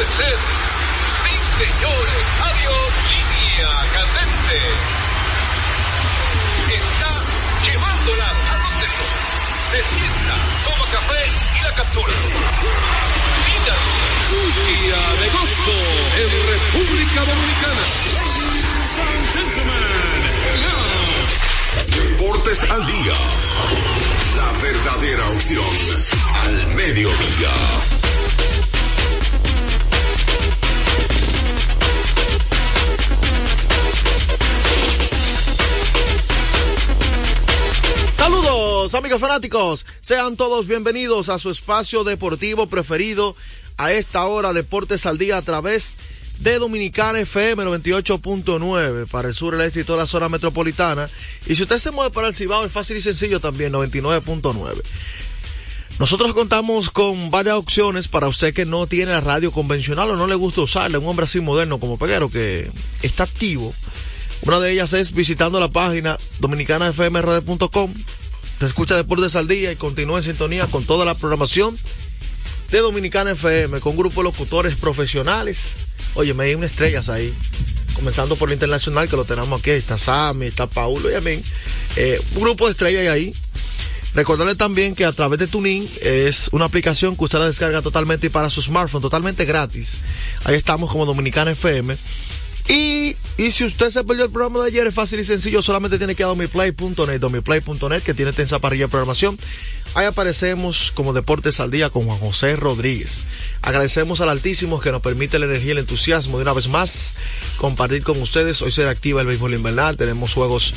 Puede ser. Sí, señores. Adiós. Línea candente. Está llevándola a donde no. Se sienta, toma café y la captura. Mira. Día de gozo en República Dominicana. Deportes al día. La verdadera opción al mediodía. Amigos fanáticos, sean todos bienvenidos a su espacio deportivo preferido a esta hora Deportes al Día a través de Dominicana FM 98.9 para el sur, el este y toda la zona metropolitana. Y si usted se mueve para el Cibao es fácil y sencillo también 99.9. Nosotros contamos con varias opciones para usted que no tiene la radio convencional o no le gusta usarla, un hombre así moderno como Peguero que está activo. Una de ellas es visitando la página dominicanafmrd.com. Te escucha Deportes al Día y continúa en sintonía con toda la programación de Dominicana FM, con un grupo de locutores profesionales. Oye, me hay unas estrellas ahí. Comenzando por el internacional, que lo tenemos aquí. Está Sammy, está Paulo y a mí. Eh, un grupo de estrellas ahí. Recordarle también que a través de Tuning es una aplicación que usted la descarga totalmente para su smartphone, totalmente gratis. Ahí estamos como Dominicana FM. Y, y si usted se perdió el programa de ayer, es fácil y sencillo, solamente tiene que ir a domiplay.net, domiplay.net, que tiene tensa parrilla de programación. Ahí aparecemos como Deportes al Día con Juan José Rodríguez. Agradecemos al Altísimo que nos permite la energía y el entusiasmo de una vez más compartir con ustedes. Hoy se activa el béisbol invernal, tenemos juegos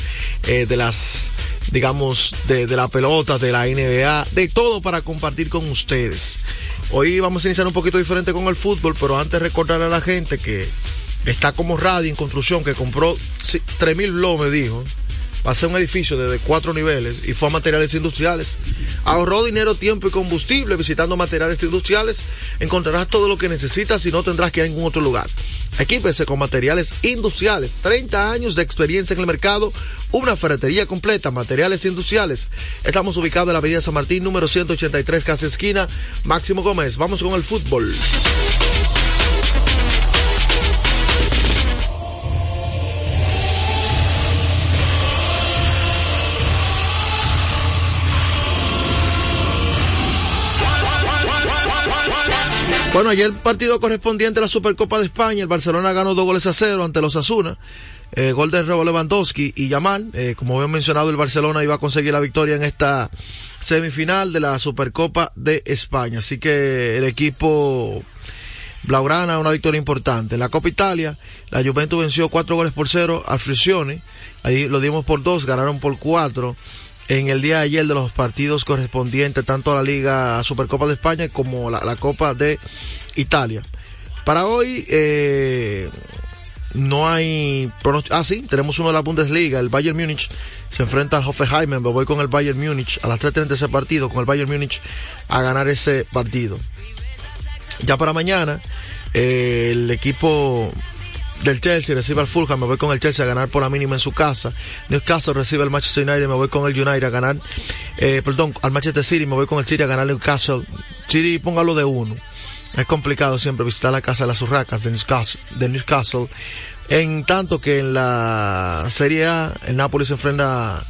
eh, de las, digamos, de, de la pelota, de la NBA, de todo para compartir con ustedes. Hoy vamos a iniciar un poquito diferente con el fútbol, pero antes recordar a la gente que está como radio en construcción que compró 3.000 blogs, me dijo. Va a ser un edificio de cuatro niveles y fue a materiales industriales. Ahorró dinero, tiempo y combustible visitando materiales industriales. Encontrarás todo lo que necesitas y no tendrás que ir a ningún otro lugar. Equípese con materiales industriales. 30 años de experiencia en el mercado. Una ferretería completa. Materiales industriales. Estamos ubicados en la avenida San Martín, número 183, casa esquina. Máximo Gómez. Vamos con el fútbol. Bueno, ayer partido correspondiente a la Supercopa de España, el Barcelona ganó dos goles a cero ante los Asuna. Eh, gol de Robo Lewandowski y Yamal. Eh, como había mencionado, el Barcelona iba a conseguir la victoria en esta semifinal de la Supercopa de España. Así que el equipo Blaugrana, una victoria importante. En la Copa Italia, la Juventus venció cuatro goles por cero al Frisione. Ahí lo dimos por dos, ganaron por cuatro en el día de ayer de los partidos correspondientes tanto a la Liga Supercopa de España como la, la Copa de Italia. Para hoy eh, no hay ah sí, tenemos uno de la Bundesliga, el Bayern Múnich se enfrenta al Hoffenheim, me voy con el Bayern Múnich a las 3.30 ese partido, con el Bayern Múnich a ganar ese partido. Ya para mañana, eh, el equipo del Chelsea recibe al Fulham, me voy con el Chelsea a ganar por la mínima en su casa. Newcastle recibe al Manchester United, me voy con el United a ganar, eh, perdón, al Manchester City, me voy con el City a ganar Newcastle. City, póngalo de uno. Es complicado siempre visitar la casa de las urracas de Newcastle, de Newcastle. En tanto que en la Serie A, el Napoli se enfrenta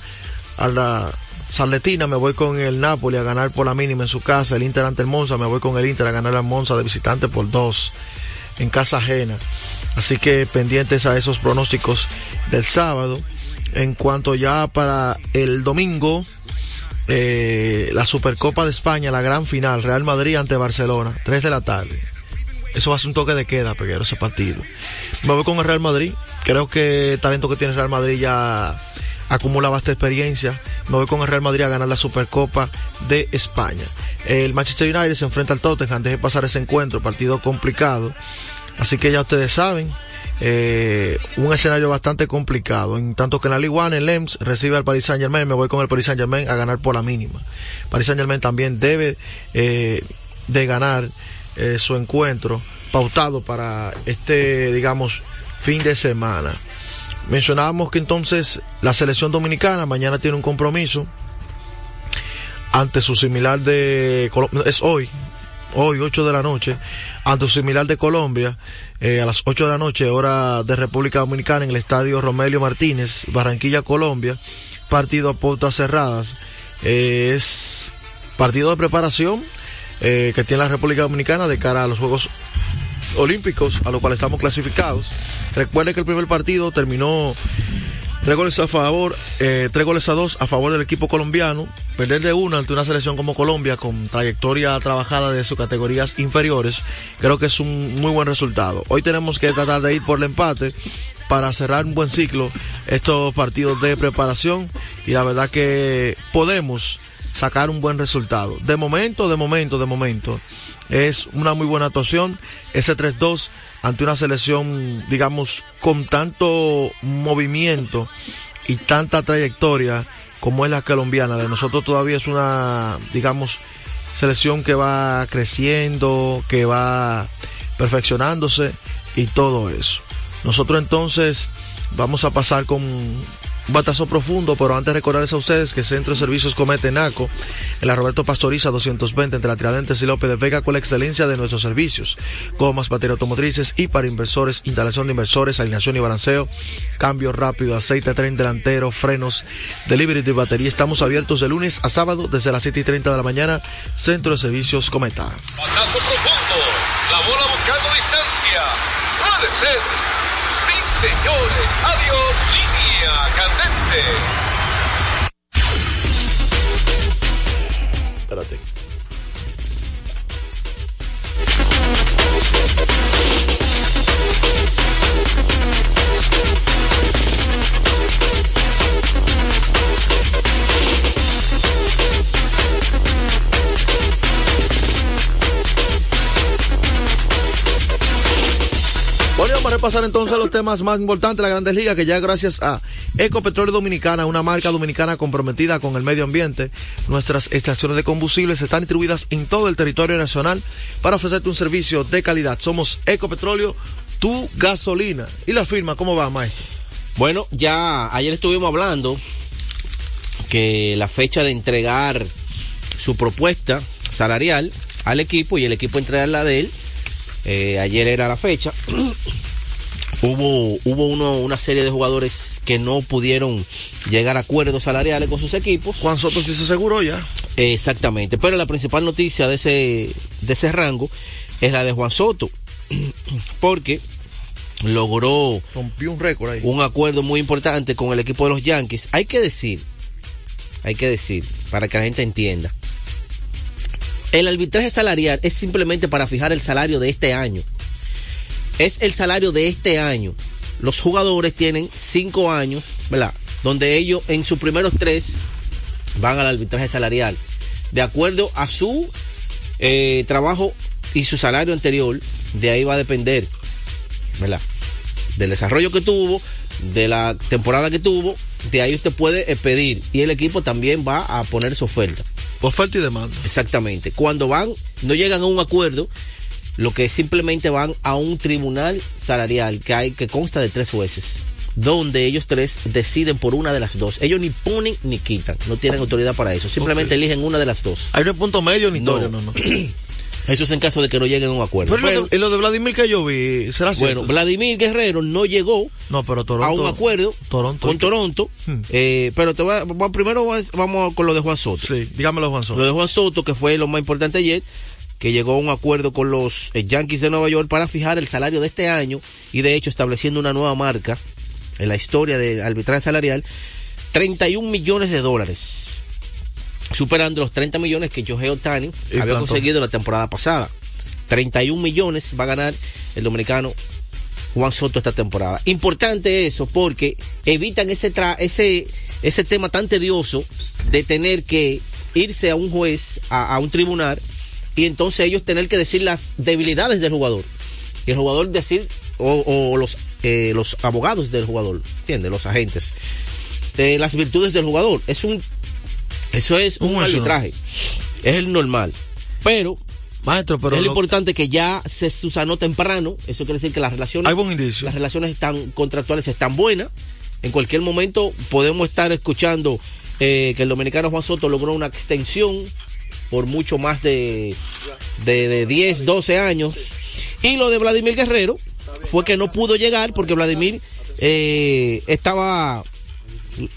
a la Sarletina, me voy con el Napoli a ganar por la mínima en su casa. El Inter ante el Monza, me voy con el Inter a ganar al Monza de visitante por dos en casa ajena. Así que pendientes a esos pronósticos del sábado. En cuanto ya para el domingo, eh, la Supercopa de España, la gran final, Real Madrid ante Barcelona, 3 de la tarde. Eso va a ser un toque de queda, peguero, ese partido. Me voy con el Real Madrid. Creo que el talento que tiene el Real Madrid ya acumula vasta experiencia. Me voy con el Real Madrid a ganar la Supercopa de España. El Manchester United se enfrenta al Tottenham. Deje pasar ese encuentro, partido complicado. Así que ya ustedes saben, eh, un escenario bastante complicado. En tanto que en la Ligue 1, el Lems recibe al Paris Saint Germain, me voy con el Paris Saint Germain a ganar por la mínima. Paris Saint Germain también debe eh, de ganar eh, su encuentro pautado para este, digamos, fin de semana. Mencionábamos que entonces la selección dominicana mañana tiene un compromiso ante su similar de es hoy, hoy 8 de la noche, ante su similar de Colombia, eh, a las 8 de la noche, hora de República Dominicana, en el estadio Romelio Martínez, Barranquilla, Colombia, partido a puertas cerradas. Eh, es partido de preparación eh, que tiene la República Dominicana de cara a los Juegos Olímpicos, a los cuales estamos clasificados. Recuerde que el primer partido terminó Tres goles a favor, eh, tres goles a dos a favor del equipo colombiano. Perder de uno ante una selección como Colombia con trayectoria trabajada de sus categorías inferiores, creo que es un muy buen resultado. Hoy tenemos que tratar de ir por el empate para cerrar un buen ciclo estos partidos de preparación y la verdad que podemos sacar un buen resultado. De momento, de momento, de momento. Es una muy buena actuación. Ese 3-2 ante una selección, digamos, con tanto movimiento y tanta trayectoria como es la colombiana. De nosotros todavía es una, digamos, selección que va creciendo, que va perfeccionándose y todo eso. Nosotros entonces vamos a pasar con batazo profundo, pero antes recordarles a ustedes que Centro de Servicios Comete Naco, en la Roberto Pastoriza 220 entre la Tiradentes y López de Vega con la excelencia de nuestros servicios, gomas, baterías automotrices y para inversores, instalación de inversores, alineación y balanceo, cambio rápido, aceite, tren delantero, frenos, delivery de batería. Estamos abiertos de lunes a sábado desde las 7 y 30 de la mañana, Centro de Servicios Cometa. Batazo profundo, la bola buscando distancia, puede ser, sí señores, adiós, línea. Espérate. Bueno, vamos a entonces los temas más importantes de la Grandes Ligas, que ya gracias a Ecopetróleo Dominicana, una marca dominicana comprometida con el medio ambiente, nuestras estaciones de combustibles están distribuidas en todo el territorio nacional para ofrecerte un servicio de calidad. Somos Ecopetróleo, tu gasolina. ¿Y la firma cómo va, maestro? Bueno, ya ayer estuvimos hablando que la fecha de entregar su propuesta salarial al equipo y el equipo entregar la de él, eh, ayer era la fecha. hubo hubo uno, una serie de jugadores que no pudieron llegar a acuerdos salariales con sus equipos. Juan Soto sí se aseguró ya. Exactamente, pero la principal noticia de ese, de ese rango es la de Juan Soto, porque logró Rompió un récord ahí. un acuerdo muy importante con el equipo de los Yankees. Hay que decir, hay que decir, para que la gente entienda, el arbitraje salarial es simplemente para fijar el salario de este año. Es el salario de este año. Los jugadores tienen cinco años, ¿verdad? Donde ellos en sus primeros tres van al arbitraje salarial. De acuerdo a su eh, trabajo y su salario anterior, de ahí va a depender, ¿verdad? Del desarrollo que tuvo, de la temporada que tuvo, de ahí usted puede eh, pedir y el equipo también va a poner su oferta. Oferta y demanda. Exactamente. Cuando van, no llegan a un acuerdo, lo que simplemente van a un tribunal salarial que hay que consta de tres jueces donde ellos tres deciden por una de las dos. Ellos ni ponen ni quitan, no tienen autoridad para eso, simplemente eligen una de las dos. Hay un punto medio ni No. historia, no, no. Eso es en caso de que no lleguen a un acuerdo. Pero, Pero, lo, de, y lo de Vladimir que yo vi, ¿será cierto? bueno, Vladimir Guerrero no llegó no, pero Toronto. a un acuerdo Toronto. con Toronto, Hmm. eh, pero te voy a- vamos- primero vamos con lo de Juan Soto. Sí, dígamelo, Juan Soto. Lo de Juan Soto, que fue lo más importante ayer, que llegó a un acuerdo con los eh, Yankees de Nueva York para fijar el salario de este año y de hecho estableciendo una nueva marca en la historia del arbitraje salarial, 31 millones de dólares, superando los 30 millones que Joe Otani había conseguido la temporada pasada. 31 millones va a ganar el dominicano Juan Soto esta temporada. Importante eso porque evitan ese tra ese ese tema tan tedioso de tener que irse a un juez, a, a un tribunal y entonces ellos tener que decir las debilidades del jugador y el jugador decir o, o los eh, los abogados del jugador, ¿entiendes? Los agentes eh, las virtudes del jugador. Es un eso es un arbitraje. Es el normal. Pero Maestro, pero es lo lo- importante que ya se susanó temprano. Eso quiere decir que las relaciones, Hay buen indicio. las relaciones están contractuales están buenas. En cualquier momento podemos estar escuchando eh, que el dominicano Juan Soto logró una extensión por mucho más de, de, de 10, 12 años. Y lo de Vladimir Guerrero fue que no pudo llegar porque Vladimir eh, estaba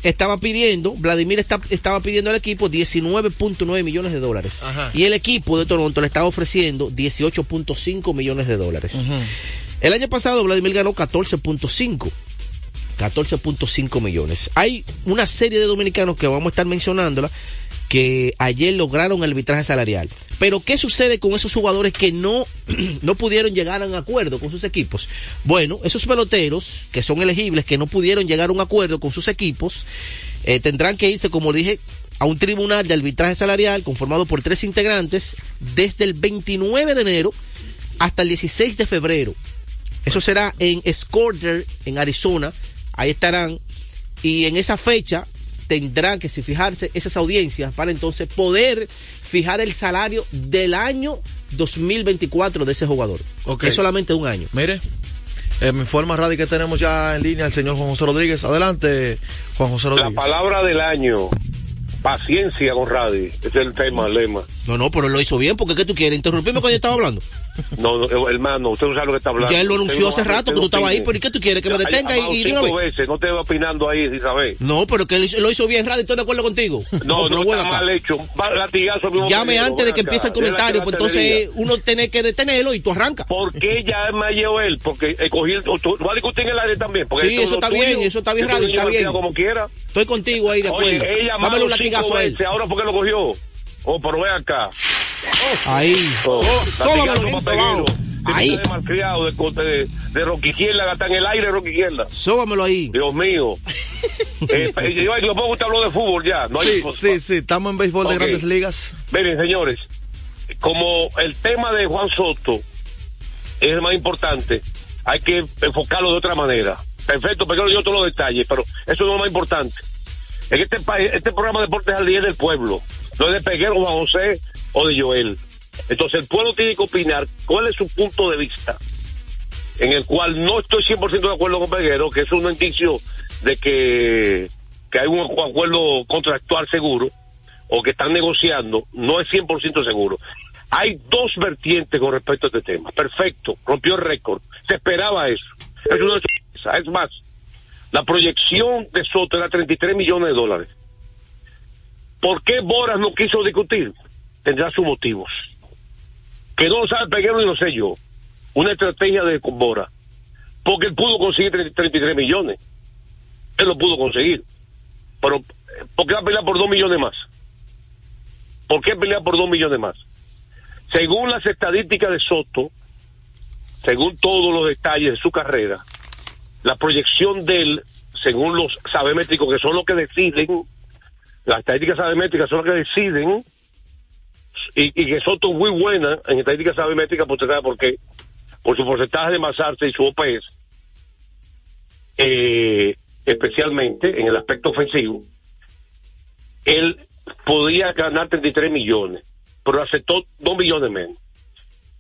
estaba pidiendo, Vladimir está- estaba pidiendo al equipo 19.9 millones de dólares. Ajá. Y el equipo de Toronto le estaba ofreciendo 18.5 millones de dólares. El año pasado Vladimir ganó 14.5. 14.5 millones. Hay una serie de dominicanos que vamos a estar mencionándola que ayer lograron el arbitraje salarial. Pero ¿qué sucede con esos jugadores que no, no pudieron llegar a un acuerdo con sus equipos? Bueno, esos peloteros que son elegibles, que no pudieron llegar a un acuerdo con sus equipos, eh, tendrán que irse, como dije, a un tribunal de arbitraje salarial conformado por tres integrantes desde el 29 de enero hasta el 16 de febrero. Eso será en Scorder, en Arizona. Ahí estarán. Y en esa fecha tendrán que si fijarse esas audiencias para entonces poder fijar el salario del año 2024 de ese jugador. Ok. Que es solamente un año. Mire, eh, me informa Radio que tenemos ya en línea al señor Juan José Rodríguez. Adelante, Juan José La Rodríguez. palabra del año, paciencia con Radi, ese es el tema, el lema. No, no, pero lo hizo bien porque ¿qué tú quieres? Interrumpirme cuando yo estaba hablando. No, no, hermano, usted no sabe lo que está hablando. Ya él lo anunció no hace rato que tú no estabas ahí, pero ¿y qué tú quieres? Que me detenga y, y vez. veces, no te va opinando ahí sin saber. No, pero que lo hizo bien, Radio, estoy de acuerdo contigo. No, pero no juega está mal hecho. Latigazo mismo Llame antes de que acá. empiece el comentario, pues entonces uno tiene que detenerlo y tú arrancas. ¿Por qué ya me llevó él? Porque eh, cogí el, tú, vas a discutir en el aire también. Porque Sí, eso está tuyo. bien, eso está bien, Radio, está bien. como quiera. Estoy contigo ahí de acuerdo. Oye, ella Dámele un latigazo a él. ahora por qué lo cogió. Oh, pero ve acá. Ahí. Oh, peguero. Tiene Ahí. ser malcriado de, de, de Rocky Izquierda, está en el aire Rocky Izquierda. Sóbamelo ahí. Dios mío. eh, yo yo puedo usted habló de fútbol ya. No hay Sí, sí, sí, estamos en béisbol de grandes ligas. Miren, señores, como el tema de Juan Soto es el más importante, hay que enfocarlo de otra manera. Perfecto, pero yo todos los detalles, pero eso no es lo más importante. En este país, este programa de Deportes al Día es del pueblo, no es de Peguero, Juan José o de Joel. Entonces el pueblo tiene que opinar cuál es su punto de vista, en el cual no estoy 100% de acuerdo con Peguero, que es un indicio de que, que hay un acuerdo contractual seguro, o que están negociando, no es 100% seguro. Hay dos vertientes con respecto a este tema. Perfecto, rompió el récord. Se esperaba eso. Es una sorpresa. Es más, la proyección de Soto era 33 millones de dólares. ¿Por qué Boras no quiso discutir? Tendrá sus motivos. Que no lo sabe Peguero ni lo sé yo. Una estrategia de Bora. Porque él pudo conseguir 30 33 millones. Él lo pudo conseguir. Pero, ¿por qué va a pelear por 2 millones más? ¿Por qué pelear por 2 millones más? Según las estadísticas de Soto, según todos los detalles de su carrera, la proyección de él, según los sabemétricos, que son los que deciden, las estadísticas sabemétricas son las que deciden, y, que Soto muy buena en estadísticas sabemétricas, usted sabe por su porcentaje de masarse y su OPS, eh, especialmente en el aspecto ofensivo, él podía ganar 33 millones, pero aceptó 2 millones menos.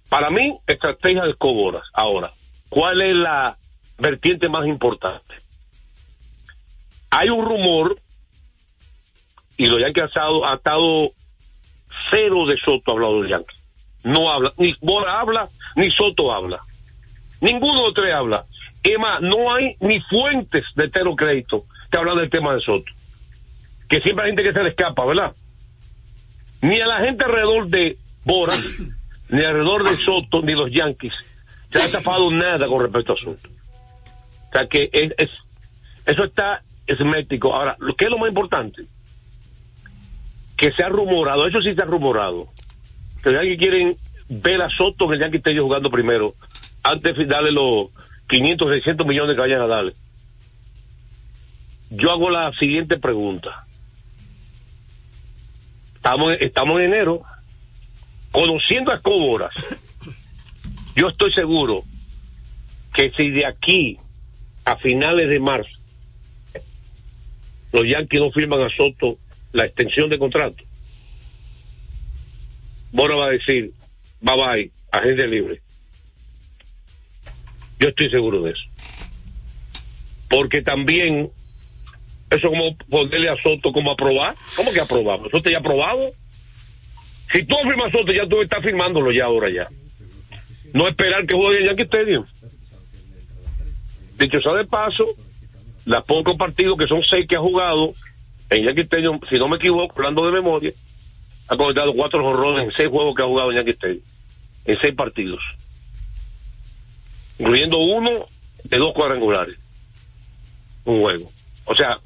Para mí, estrategia de Coboras. Ahora, ¿cuál es la vertiente más importante? Hay un rumor, y los Yankees ha estado, ha estado cero de Soto ha hablado de los Yankees. No habla, ni Bora habla, ni Soto habla. Ninguno de los tres habla. Es más, no hay ni fuentes de tero crédito que hablan del tema de Soto. Que siempre hay gente que se le escapa, ¿verdad? Ni a la gente alrededor de Bora, ni alrededor de Soto, ni los Yankees, se ha estafado nada con respecto a Soto. O sea que es, es- eso está esmético. Ahora, lo que es lo más importante, que se ha rumorado, eso sí se ha rumorado, que los Yankees quieren ver a Soto en el Yankee Stadium jugando primero, antes de darle los 500, 600 millones que vayan a darle. Yo hago la siguiente pregunta. Estamos, estamos en enero, conociendo a Coboras, yo estoy seguro que si de aquí a finales de marzo los Yankees no firman a Soto la extensión de contrato, Bora va a decir, bye bye, agente libre. Yo estoy seguro de eso. Porque también, eso como ponerle a Soto como aprobar. ¿Cómo que aprobar? Soto ya aprobado. Si tú firmas Soto, ya tú estás firmándolo ya ahora ya. No esperar que juegue en Yankee Stadium. Dicho sea de paso, las pocos partidos que son seis que ha jugado en Yankee Stadium, si no me equivoco, hablando de memoria, ha conectado cuatro jorrones en seis juegos que ha jugado en Yankee Stadium. En seis partidos. Incluyendo uno de dos cuadrangulares. Un juego. O sea,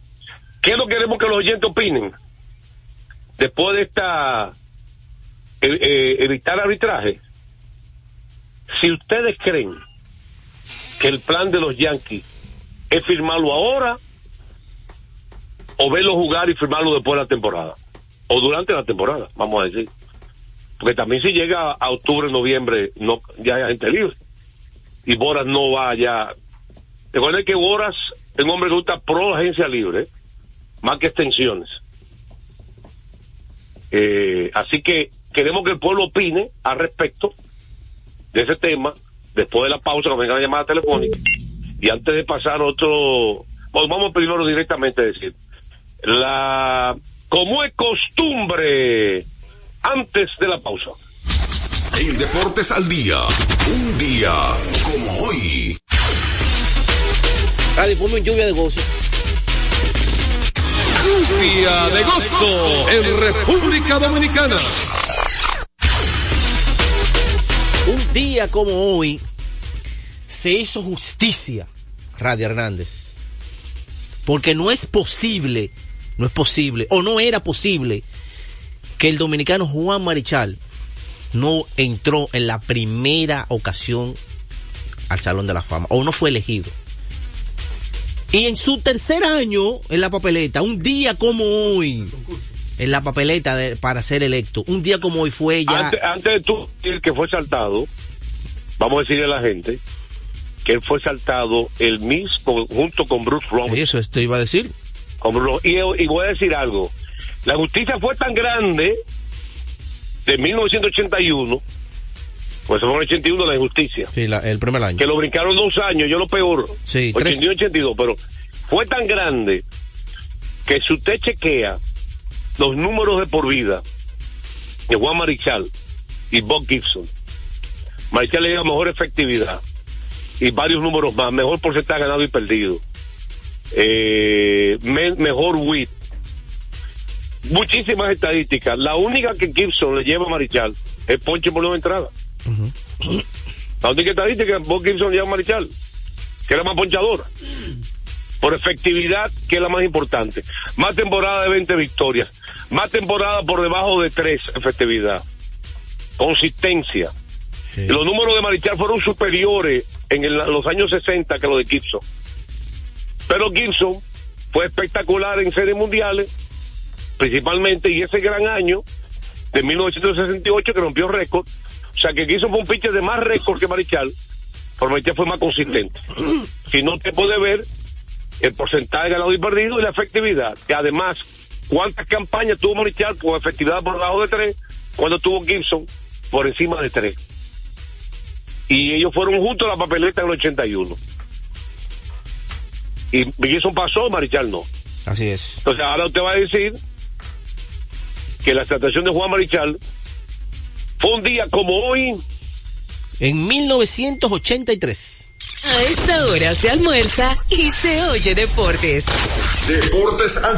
¿qué es lo que queremos que los oyentes opinen? Después de esta eh, eh, evitar arbitraje. Si ustedes creen que el plan de los Yankees es firmarlo ahora o verlo jugar y firmarlo después de la temporada o durante la temporada, vamos a decir. Porque también si llega a octubre, noviembre, no ya hay gente libre. Y Boras no va ya. Recuerden que Boras es un hombre que gusta pro agencia libre, más que extensiones. Eh, así que queremos que el pueblo opine al respecto de ese tema, después de la pausa, cuando venga la llamada telefónica. Y antes de pasar otro, bueno, vamos primero directamente a decir, la, como es costumbre, antes de la pausa. En Deportes al Día, un día como hoy. Radio, ponme un lluvia de gozo. Lluvia de gozo en República Dominicana. Un día como hoy se hizo justicia, Radio Hernández. Porque no es posible, no es posible, o no era posible, que el dominicano Juan Marichal no entró en la primera ocasión al Salón de la Fama, o no fue elegido. Y en su tercer año en la papeleta, un día como hoy, en la papeleta de- para ser electo, un día como hoy fue ya... Antes, antes de tú decir que fue saltado, vamos a decirle a la gente que él fue saltado el Miss con- junto con Bruce Roman. Eso esto iba a decir. Con Bruce- y, y voy a decir algo. La justicia fue tan grande de 1981, pues fue en el 81 la injusticia, Sí, la- el primer año. que lo brincaron dos años, yo lo peor. Sí, tres. 81 82, pero fue tan grande que si usted chequea los números de por vida de Juan Marichal y Bob Gibson, Marichal le dio mejor efectividad y varios números más, mejor porcentaje ganado y perdido, eh, me- mejor WIT, muchísimas estadísticas. La única que Gibson le lleva a Marichal es ponche por nueva entrada. La única estadística que Bob Gibson lleva a Marichal, que era más ponchadora. Por efectividad, que es la más importante. Más temporada de 20 victorias. Más temporada por debajo de 3 efectividad. Consistencia. Sí. Los números de Marichal fueron superiores en el- los años 60 que los de Gibson. Pero Gibson fue espectacular en series mundiales, principalmente, y ese gran año de 1968 que rompió récord. O sea que Gibson fue un pitcher de más récord que Marichal, pero Marichal fue más consistente. Si no te puede ver el porcentaje ganado y perdido y la efectividad. Que además, ¿cuántas campañas tuvo Marichal con efectividad por debajo de tres? Cuando tuvo Gibson por encima de tres. Y ellos fueron juntos a la papeleta en el 81. Y Wilson pasó, Marichal no. Así es. Entonces ahora usted va a decir que la extractación de Juan Marichal fue un día como hoy. En 1983. A esta hora se almuerza y se oye deportes. Deportes al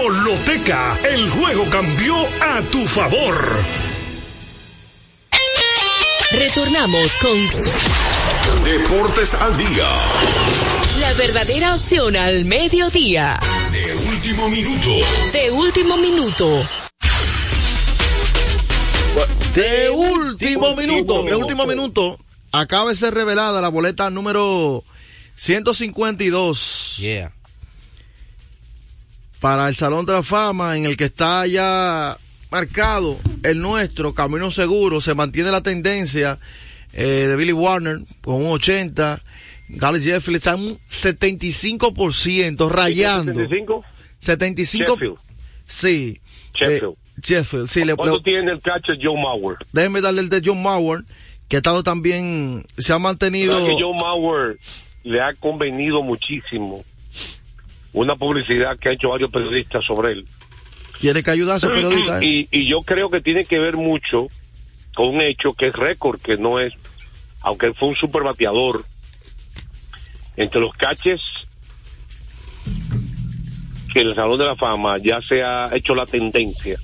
Lotoloteca, el juego cambió a tu favor. Retornamos con Deportes al día. la verdadera opción al mediodía. De último minuto. De último minuto. De último minuto, de último minuto, acaba de ser revelada la boleta número 152 Yeah. Para el Salón de la Fama, en el que está ya marcado el nuestro, Camino Seguro, se mantiene la tendencia eh, de Billy Warner con un 80, Gary Jeffrey está en un 75%, rayando. 75? 75. Sheffield. Sí. Sheffield. Eh, Sheffield, sí. Le, ¿Cuánto le- tiene el catcher Joe Mauer? déjeme darle el de John Mauer, que ha estado también, se ha mantenido. ¿Verdad que Joe Mauer le ha convenido muchísimo una publicidad que ha hecho varios periodistas sobre él. Tiene que ayudarse periodista. ¿eh? y, y yo creo que tiene que ver mucho con un hecho que es récord, que no es, aunque él fue un super bateador, entre los caches que el Salón de la Fama ya se ha hecho la tendencia,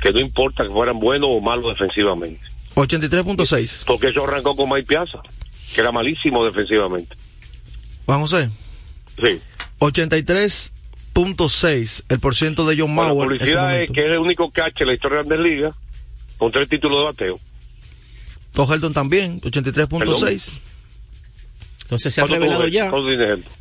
que no importa que fueran buenos o malos defensivamente. 83.6. Porque eso arrancó con Mike Piazza, que era malísimo defensivamente. Juan José. Sí. 83.6 el por ciento de John Bueno, la Mauer. en este publicidad es que es el único catch en la historia de Grandes Ligas con tres títulos de bateo. Tom Helton también, 83.6. Entonces se ha ¿Cuánto revelado ya,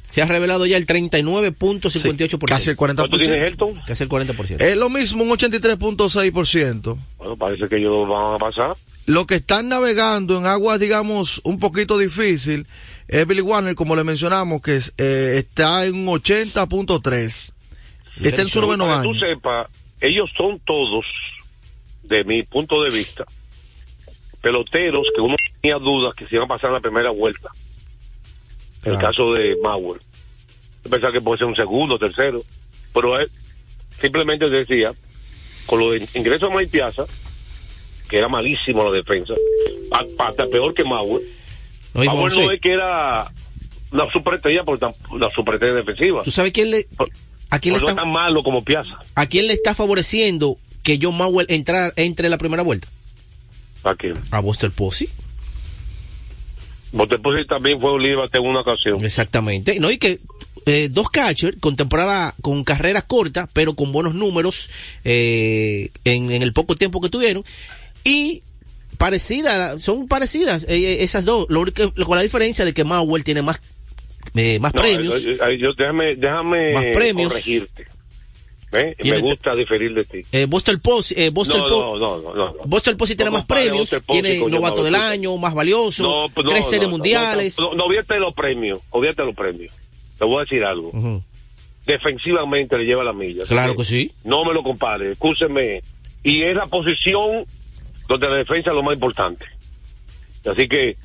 se ha revelado ya el 39.58%. Casi el ¿Cuánto tiene 40%. Helton? Casi el 40%. Es lo mismo, un 83.6%. Bueno, parece que ellos van a pasar. Lo que están navegando en aguas, digamos, un poquito difícil, es Billy Warner, como le mencionamos, que es, eh, está en un 80.3. Está en su noveno Para que año. tú sepas, ellos son todos, de mi punto de vista, peloteros que uno tenía dudas que se iban a pasar en la primera vuelta. En el Claro. caso de Mauer. Yo pensaba que puede ser un segundo, tercero. Pero él simplemente decía, con lo de ingreso a Mike Piazza, que era malísimo la defensa, hasta peor que Mauer. No, y es que era una superestrella, por una superestrella defensiva. ¿Tú sabes quién le, a quién le Pues no está, tan malo como Piazza. a quién le está favoreciendo que John Mauer entrar, entre la primera vuelta? ¿A quién? A Buster Posey. Boteposi también fue un líder en una ocasión. Exactamente. No, y que eh, dos catchers con temporada, con carreras cortas, pero con buenos números eh, en, en el poco tiempo que tuvieron. Y parecidas, son parecidas eh, esas dos. Lo único, con la diferencia de que Mauer tiene más, eh, más No, premios. eh, eh, yo- déjame, déjame Más premios. corregirte. ¿eh? Me gusta diferir de ti. Eh, Buster Posey, eh, Buster No, no, no, no, no. Posey tiene más premios, tiene novato del año, más valioso, tres series mundiales. No, de los premios, olvídate de los premios. Te voy a decir algo. Defensivamente le lleva la milla. Claro que sí. No me lo compare, escúcheme. Y es la posición donde la defensa es lo más importante. Así que